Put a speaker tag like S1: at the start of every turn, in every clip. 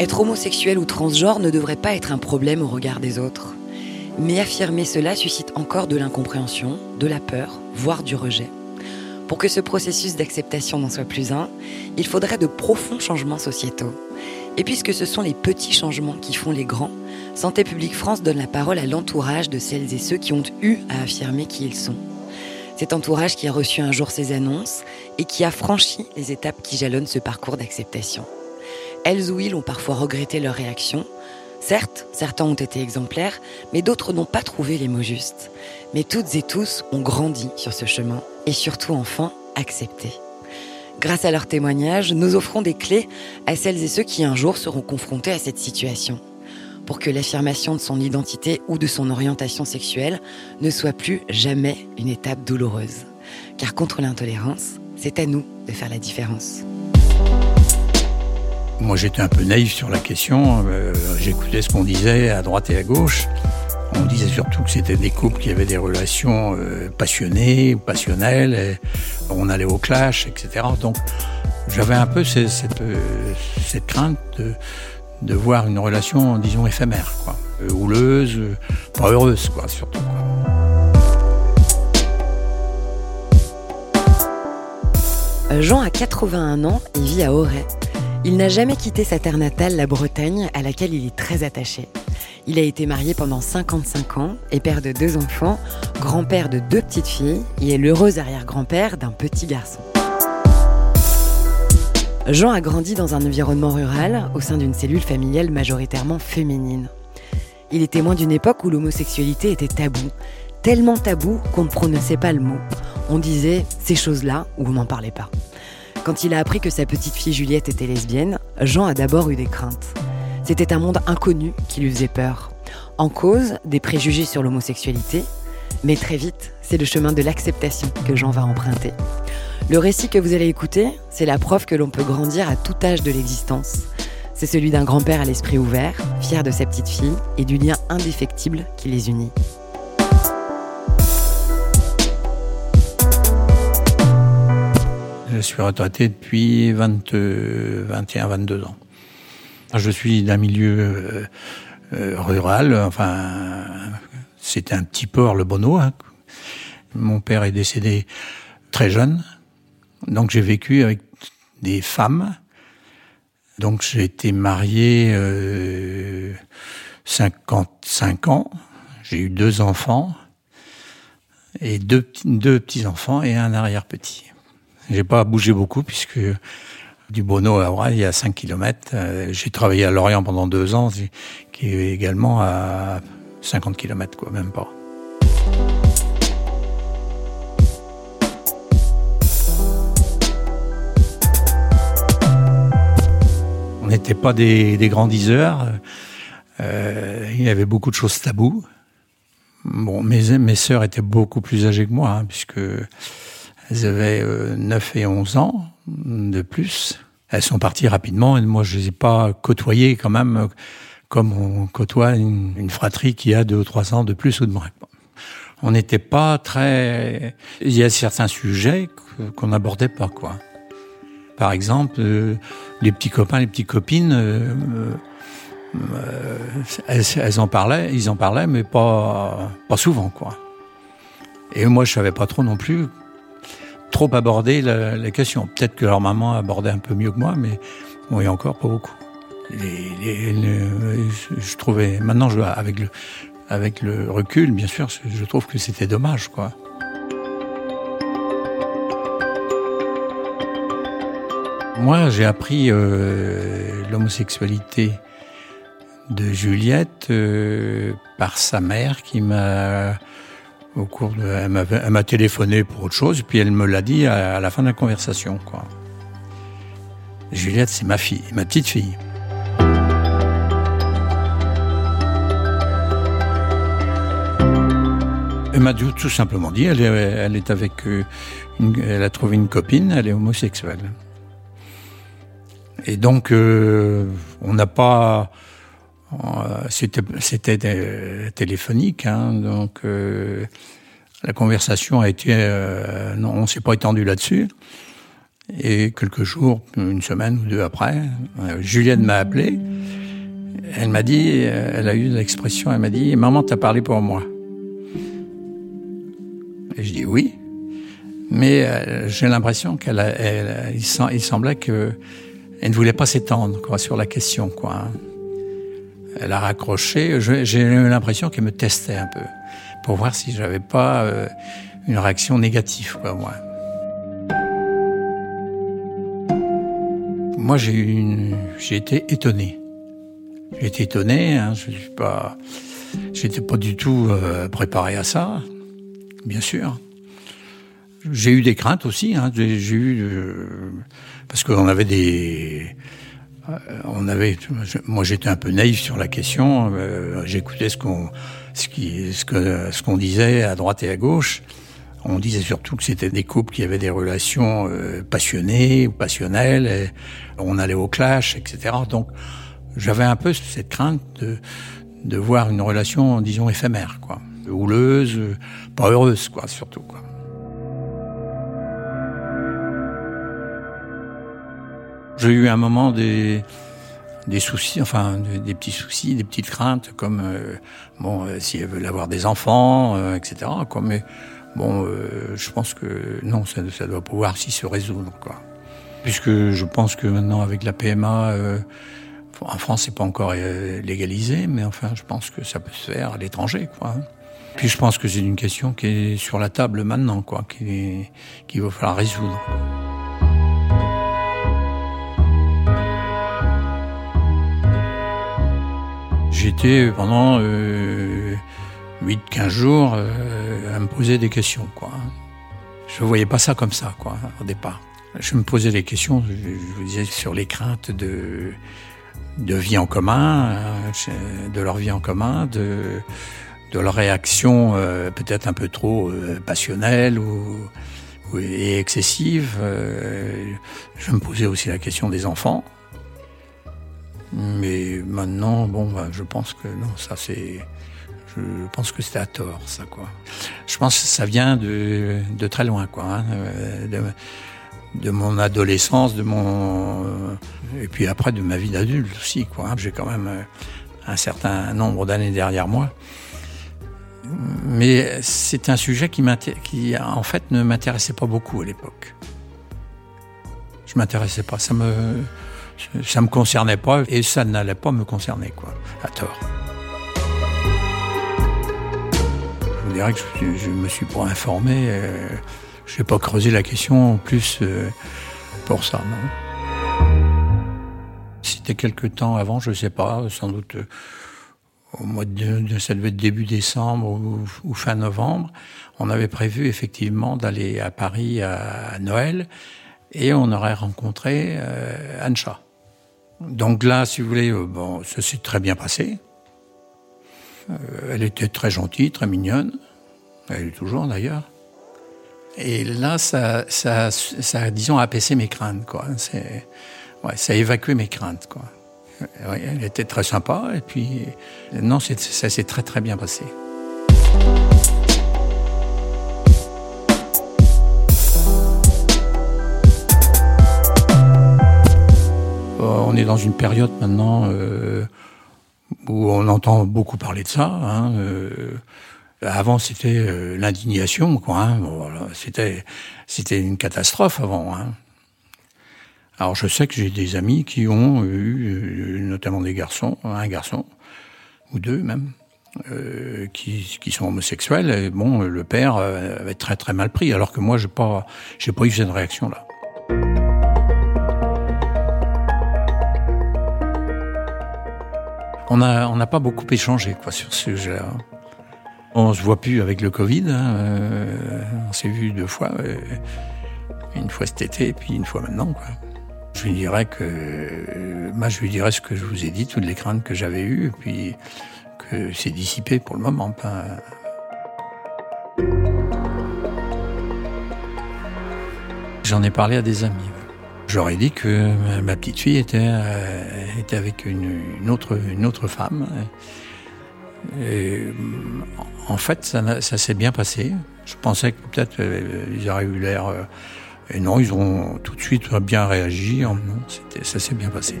S1: Être homosexuel ou transgenre ne devrait pas être un problème au regard des autres. Mais affirmer cela suscite encore de l'incompréhension, de la peur, voire du rejet. Pour que ce processus d'acceptation n'en soit plus un, il faudrait de profonds changements sociétaux. Et puisque ce sont les petits changements qui font les grands, Santé publique France donne la parole à l'entourage de celles et ceux qui ont eu à affirmer qui ils sont. Cet entourage qui a reçu un jour ces annonces et qui a franchi les étapes qui jalonnent ce parcours d'acceptation. Elles ou ils ont parfois regretté leur réaction. Certes, certains ont été exemplaires, mais d'autres n'ont pas trouvé les mots justes. Mais toutes et tous ont grandi sur ce chemin et surtout enfin accepté. Grâce à leurs témoignages, nous offrons des clés à celles et ceux qui un jour seront confrontés à cette situation pour que l'affirmation de son identité ou de son orientation sexuelle ne soit plus jamais une étape douloureuse. Car contre l'intolérance, c'est à nous de faire la différence.
S2: Moi j'étais un peu naïf sur la question, euh, j'écoutais ce qu'on disait à droite et à gauche. On disait surtout que c'était des couples qui avaient des relations euh, passionnées ou passionnelles, on allait au clash, etc. Donc j'avais un peu euh, cette crainte de, voir une relation, disons, éphémère, quoi. Houleuse, pas heureuse, quoi, surtout.
S1: Jean a 81 ans et vit à Auray. Il n'a jamais quitté sa terre natale, la Bretagne, à laquelle il est très attaché. Il a été marié pendant 55 ans et père de deux enfants, grand-père de deux petites filles et est l'heureux arrière-grand-père d'un petit garçon. Jean a grandi dans un environnement rural, au sein d'une cellule familiale majoritairement féminine. Il est témoin d'une époque où l'homosexualité était tabou, tellement tabou qu'on ne prononçait pas le mot. On disait ces choses-là ou on n'en parlait pas. Quand il a appris que sa petite fille Juliette était lesbienne, Jean a d'abord eu des craintes. C'était un monde inconnu qui lui faisait peur. En cause, des préjugés sur l'homosexualité, mais très vite, c'est le chemin de l'acceptation que Jean va emprunter. Le récit que vous allez écouter, c'est la preuve que l'on peut grandir à tout âge de l'existence. C'est celui d'un grand-père à l'esprit ouvert, fier de sa petite fille et du lien indéfectible qui les unit.
S2: Je suis retraité depuis 21-22 ans. Je suis d'un milieu euh, euh, rural, enfin, c'était un petit port, le Bono. Hein. Mon père est décédé très jeune, donc j'ai vécu avec des femmes. Donc j'ai été marié euh, 55 ans. J'ai eu deux enfants et deux, deux petits enfants et un arrière petit. J'ai pas bougé beaucoup puisque du Bono à Auray, il y a 5 km. Euh, j'ai travaillé à Lorient pendant deux ans, qui est également à 50 km, quoi, même pas. On n'était pas des, des grandiseurs. Euh, il y avait beaucoup de choses taboues. Bon, mes, mes sœurs étaient beaucoup plus âgées que moi, hein, puisque elles avaient euh, 9 et 11 ans de plus. Elles sont parties rapidement et moi je les ai pas côtoyées quand même comme on côtoie une, fratrie qui a deux ou trois ans de plus ou de moins. On n'était pas très. Il y a certains sujets qu'on n'abordait pas quoi. Par exemple, euh, les petits copains, les petites copines, euh, elles, elles, en parlaient, ils en parlaient, mais pas pas souvent quoi. Et moi, je savais pas trop non plus trop aborder la, question. Peut-être que leur maman abordait un peu mieux que moi, mais oui, encore pas beaucoup. Je trouvais maintenant, je, avec le avec le recul, bien sûr, je trouve que c'était dommage, quoi. Moi, j'ai appris euh, l'homosexualité de Juliette euh, par sa mère qui m'a au cours elle m'a téléphoné pour autre chose, puis elle me l'a dit à, la fin de la conversation. Juliette, c'est ma fille, ma petite fille. Elle m'a tout simplement dit, elle est, avec, euh, elle a trouvé une copine, elle est homosexuelle. Et donc, euh, on n'a pas, c'était, c'était téléphonique, hein, donc euh, la conversation a été, euh, non, on s'est pas étendu là-dessus. Et quelques jours, une semaine ou deux après, Juliette m'a appelé Elle m'a dit, elle a eu l'expression, elle m'a dit, maman t'as parlé pour moi. Et je dis oui, mais euh, j'ai l'impression qu'elle, elle, il, semblait que elle ne voulait pas s'étendre quoi sur la question quoi. Elle a raccroché. J'ai eu l'impression qu'elle me testait un peu pour voir si j'avais pas euh, une réaction négative quoi moi. Moi j'ai eu j'ai été étonné. J'ai été étonné. Hein, je suis pas, j'étais pas du tout euh, préparé à ça bien sûr. J'ai eu des craintes aussi. Hein. J'ai eu euh, parce qu'on avait des, on avait. Moi, j'étais un peu naïf sur la question. Euh, j'écoutais ce qu'on, ce qui, ce que, ce qu'on disait à droite et à gauche. On disait surtout que c'était des couples qui avaient des relations passionnées ou passionnelles. Et on allait au clash, etc. Donc, j'avais un peu cette crainte de, de voir une relation, disons, éphémère, quoi houleuse, pas heureuse, quoi, surtout, quoi. J'ai eu un moment des, des soucis, enfin des, petits soucis, des petites craintes, comme euh, bon, euh, si elle veut avoir des enfants, euh, etc. Quoi. Mais bon, je pense que non, ça, ça doit pouvoir s'y se résoudre, quoi. Puisque je pense que maintenant avec la PMA, en France c'est pas encore légalisé, mais enfin je pense que ça peut se faire à l'étranger, quoi. Puis je pense que c'est une question qui est sur la table maintenant, quoi, qu'il va falloir résoudre. J'étais pendant euh, 8-15 jours euh, à me poser des questions, quoi. Je voyais pas ça comme ça, quoi, au départ. Je me posais des questions, je, vous disais, sur les craintes de, de vie en commun, euh, de leur vie en commun, de leur réaction euh, peut-être un peu trop passionnelle ou, et excessive. Je me posais aussi la question des enfants. Mais maintenant, bon, bah, je pense que non, ça c'est, je pense que c'était à tort, ça quoi. Je pense que ça vient de, de très loin, quoi, hein, de, de, mon adolescence, de mon, et puis après de ma vie d'adulte aussi, quoi. Hein. J'ai quand même un certain nombre d'années derrière moi mais c'est un sujet qui, qui en fait ne m'intéressait pas beaucoup à l'époque. Je m'intéressais pas, ça me ça me concernait pas et ça n'allait pas me concerner quoi, à tort. Je vous dirais que je, me suis pas informé, euh, je n'ai pas creusé la question plus euh, pour ça, non. C'était quelque temps avant, je sais pas, sans doute au mois de, ça devait être début décembre ou, fin novembre, on avait prévu effectivement d'aller à Paris à, Noël et on aurait rencontré euh, Ancha. Donc là, si vous voulez, euh, bon, ça s'est très bien passé. Euh, elle était très gentille, très mignonne. Elle est toujours d'ailleurs. Et là, ça, ça, disons, apaisé mes craintes, quoi. Ouais, ça a évacué mes craintes, quoi elle était très sympa et puis non, ça s'est très très bien passé. On est dans une période maintenant euh, où on entend beaucoup parler de ça. Hein, euh, avant, c'était l'indignation, quoi. Hein, c'était c'était une catastrophe avant. Hein. Alors je sais que j'ai des amis qui ont eu, euh, notamment des garçons, un garçon, ou deux même, euh, qui, qui, sont homosexuels. Et bon, le père euh, avait très très mal pris, alors que moi, j'ai pas, j'ai pas eu cette réaction-là. On n'a on n'a pas beaucoup échangé quoi sur ce sujet-là. On se voit plus avec le Covid. Hein, euh, on s'est vu deux fois, euh, une fois cet été, et puis une fois maintenant. Quoi. Je lui dirais que, moi, je lui dirais ce que je vous ai dit, toutes les craintes que j'avais eues, et puis que c'est dissipé pour le moment. J'en ai parlé à des amis. J'aurais dit que ma petite fille était, euh, était avec une, autre, une autre femme. Et, euh, en fait, ça, ça s'est bien passé. Je pensais que peut-être euh, ils auraient eu l'air. Et non, ils ont tout de suite bien réagi. Non, ça s'est bien passé.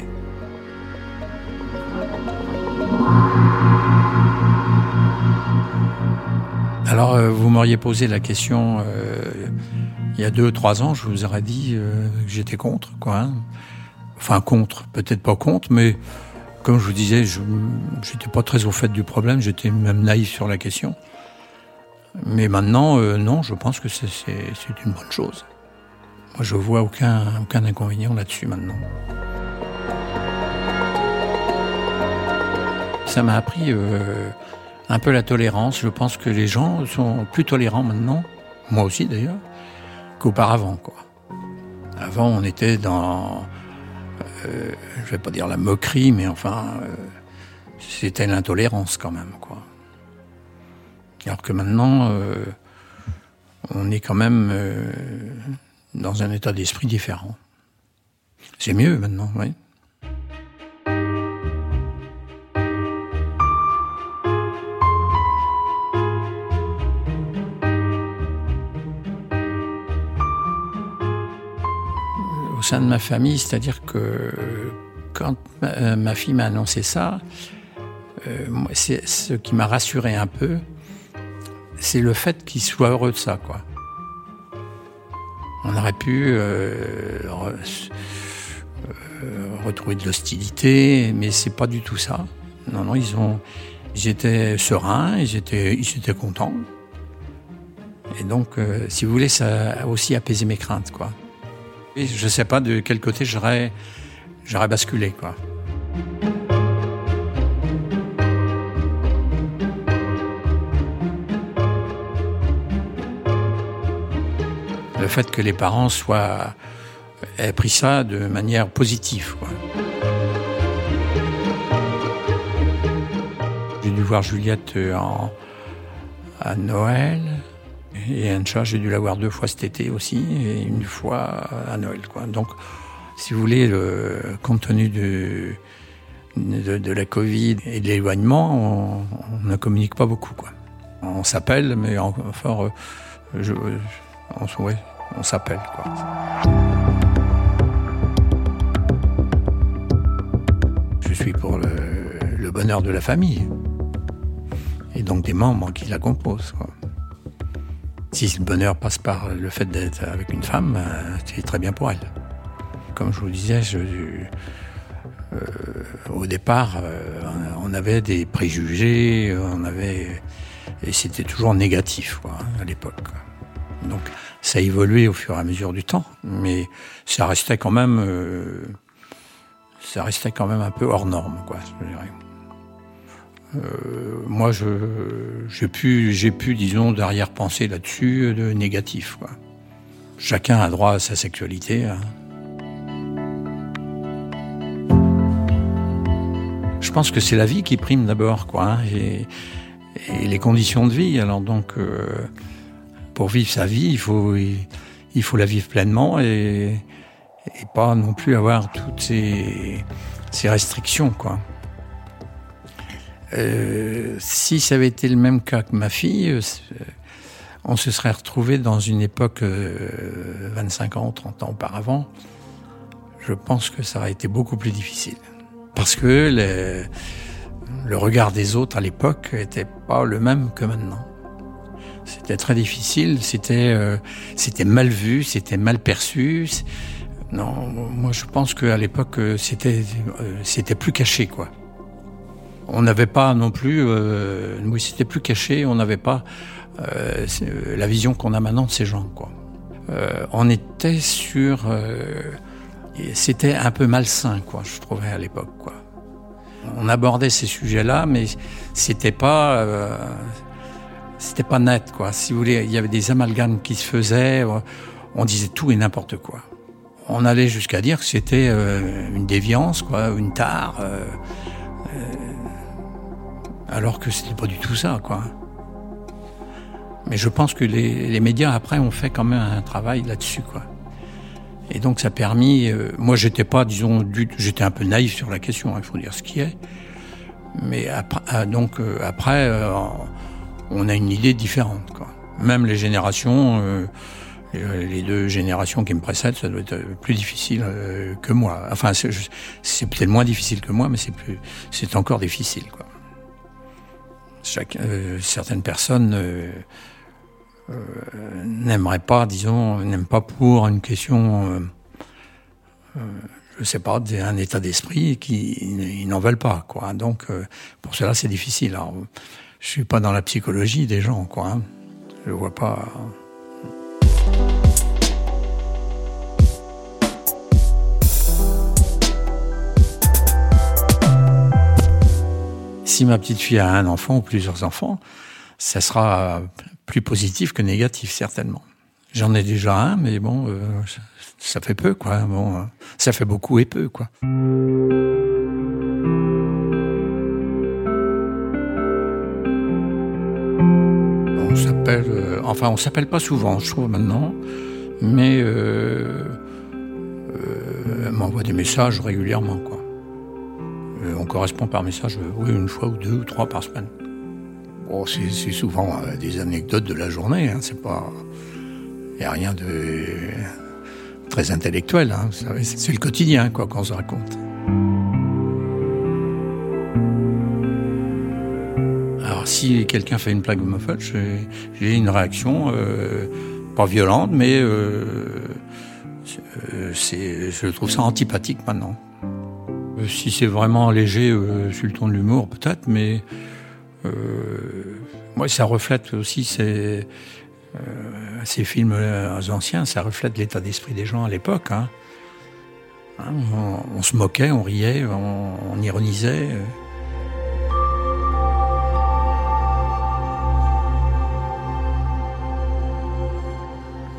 S2: Alors, vous m'auriez posé la question il y a deux, trois ans, je vous aurais dit euh, que j'étais contre, quoi. Hein. Enfin, contre, peut-être pas contre, mais comme je vous disais, je n'étais pas très au fait du problème, j'étais même naïf sur la question. Mais maintenant, non, je pense que c'est une bonne chose. Moi, je vois aucun, aucun inconvénient là-dessus maintenant. Ça m'a appris un peu la tolérance. Je pense que les gens sont plus tolérants maintenant, moi aussi d'ailleurs, qu'auparavant. Quoi. Avant, on était dans, euh, je vais pas dire la moquerie, mais enfin, euh, c'était l'intolérance quand même. Quoi. Alors que maintenant, euh, on est quand même dans un état d'esprit différent. C'est mieux maintenant, oui. De ma famille, c'est-à-dire que quand ma, fille m'a annoncé ça, euh, c'est ce qui m'a rassuré un peu, c'est le fait qu'il soit heureux de ça, quoi. On aurait pu euh, euh, retrouver de l'hostilité, mais c'est pas du tout ça. Non, non, ils ont, ils étaient sereins, ils étaient, ils étaient contents. Et donc, si vous voulez, ça a aussi apaisé mes craintes, quoi. Je ne sais pas de quel côté j'aurais, j'aurais basculé, quoi. Le fait que les parents soient aient pris ça de manière positive, quoi. J'ai dû voir Juliette en, à Noël. Et Ancha, j'ai dû la voir deux fois cet été aussi, et une fois à Noël. Donc, si vous voulez, le, compte tenu de, de, la Covid et de l'éloignement, on, ne communique pas beaucoup. On s'appelle, mais enfin, euh, je, on, on s'appelle. Je suis pour le, bonheur de la famille et donc des membres qui la composent. Si le bonheur passe par le fait d'être avec une femme, euh, c'est très bien pour elle. Comme je vous disais, je, euh, au départ, euh, on avait des préjugés, on avait et c'était toujours négatif quoi, à l'époque. Donc ça a évolué au fur et à mesure du temps, mais ça restait quand même, ça restait quand même un peu hors norme, quoi. Je dirais. Euh, moi, j'ai pu, j'ai disons, d'arrière-pensée là-dessus, de négatif. Chacun a droit à sa sexualité. Hein. Je pense que c'est la vie qui prime d'abord, quoi, hein, et, les conditions de vie. Alors donc, euh, pour vivre sa vie, il faut, il, faut la vivre pleinement et, et, pas non plus avoir toutes ces, ces restrictions, quoi. Euh, si ça avait été le même cas que ma fille, euh, on se serait retrouvé dans une époque 25 euh, ans, 30 ans auparavant. Je pense que ça aurait été beaucoup plus difficile. Parce que le, le regard des autres à l'époque était pas le même que maintenant. C'était très difficile, c'était c'était mal vu, c'était mal perçu. Non, moi je pense qu'à l'époque c'était c'était plus caché quoi on n'avait pas non plus, euh, oui, c'était plus caché, on n'avait pas euh, la vision qu'on a maintenant de ces gens. Quoi. Euh, on était sur, euh, c'était un peu malsain, quoi, je trouvais à l'époque. Quoi. On abordait ces sujets-là, mais c'était pas, euh, c'était pas net, quoi. Si vous voulez, il y avait des amalgames qui se faisaient, on disait tout et n'importe quoi. On allait jusqu'à dire que c'était une déviance, quoi, une tare alors que c'était pas du tout ça, quoi. Mais je pense que les, médias après ont fait quand même un travail là-dessus, quoi. Et donc ça a permis. Euh, moi, j'étais pas, disons, j'étais un peu naïf sur la question. Hein, il faut dire ce qui est. Mais après, ah, donc euh, après, euh, on a une idée différente, quoi. Même les générations, les deux générations qui me précèdent, ça doit être plus difficile que moi. Enfin, c'est peut-être moins difficile que moi, mais c'est plus, c'est encore difficile, quoi. Certaines personnes n'aimeraient pas, disons, n'aiment pas pour une question je sais pas, un état d'esprit qui n'en veulent pas, quoi. Donc, pour cela, c'est difficile. Alors, je suis pas dans la psychologie des gens, quoi. Hein. Je vois pas. Si ma petite fille a un enfant ou plusieurs enfants, ça sera plus positif que négatif, certainement. J'en ai déjà un, mais bon, euh, ça fait peu, quoi. Bon, ça fait beaucoup et peu, quoi. On s'appelle, euh, enfin, on s'appelle pas souvent, je trouve maintenant, mais euh, euh elle m'envoie des messages régulièrement, quoi. On correspond par message, oui, une fois ou deux ou trois par semaine. Bon, c'est souvent des anecdotes de la journée, hein, c'est pas, il y a rien de très intellectuel, hein, c'est le quotidien, quoi, qu'on se raconte. si quelqu'un fait une plaque homophobe, j'ai une réaction euh, pas violente, mais euh, euh, je trouve ça antipathique maintenant. Si c'est vraiment léger sur le ton de l'humour, peut-être, mais moi, ça reflète aussi ces, films anciens, ça reflète l'état d'esprit des gens à l'époque. Hein. Hein, on, se moquait, on riait, on ironisait.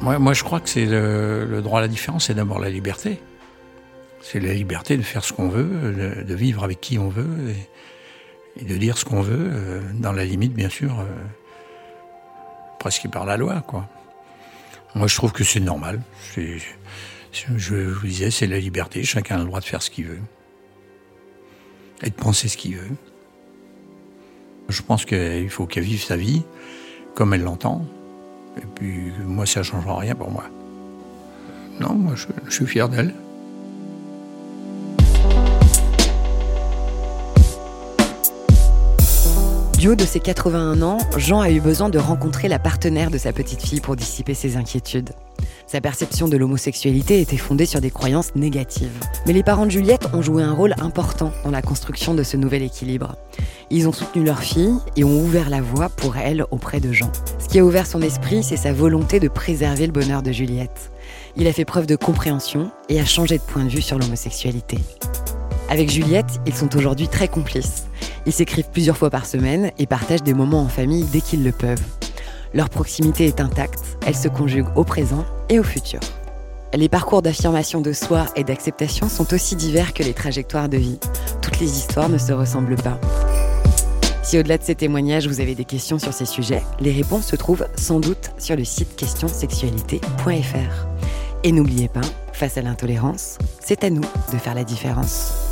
S2: Moi, je crois que c'est le, droit à la différence, c'est d'abord la liberté. C'est la liberté de faire ce qu'on veut, de, vivre avec qui on veut et, de dire ce qu'on veut, euh, dans la limite, bien sûr, euh, presque par la loi, quoi. Moi, je trouve que c'est normal. Je vous disais, c'est la liberté. Chacun a le droit de faire ce qu'il veut et de penser ce qu'il veut. Je pense qu'il faut qu'elle vive sa vie comme elle l'entend. Et puis, moi, ça ne changera rien pour moi. Non, moi, je, je suis fier d'elle.
S1: Haut de ses 81 ans, Jean a eu besoin de rencontrer la partenaire de sa petite fille pour dissiper ses inquiétudes. Sa perception de l'homosexualité était fondée sur des croyances négatives. Mais les parents de Juliette ont joué un rôle important dans la construction de ce nouvel équilibre. Ils ont soutenu leur fille et ont ouvert la voie pour elle auprès de Jean. Ce qui a ouvert son esprit, c'est sa volonté de préserver le bonheur de Juliette. Il a fait preuve de compréhension et a changé de point de vue sur l'homosexualité. Avec Juliette, ils sont aujourd'hui très complices. Ils s'écrivent plusieurs fois par semaine et partagent des moments en famille dès qu'ils le peuvent. Leur proximité est intacte, elle se conjugue au présent et au futur. Les parcours d'affirmation de soi et d'acceptation sont aussi divers que les trajectoires de vie. Toutes les histoires ne se ressemblent pas. Si au-delà de ces témoignages, vous avez des questions sur ces sujets, les réponses se trouvent sans doute sur le site questionsexualité.fr. Et n'oubliez pas, face à l'intolérance, c'est à nous de faire la différence.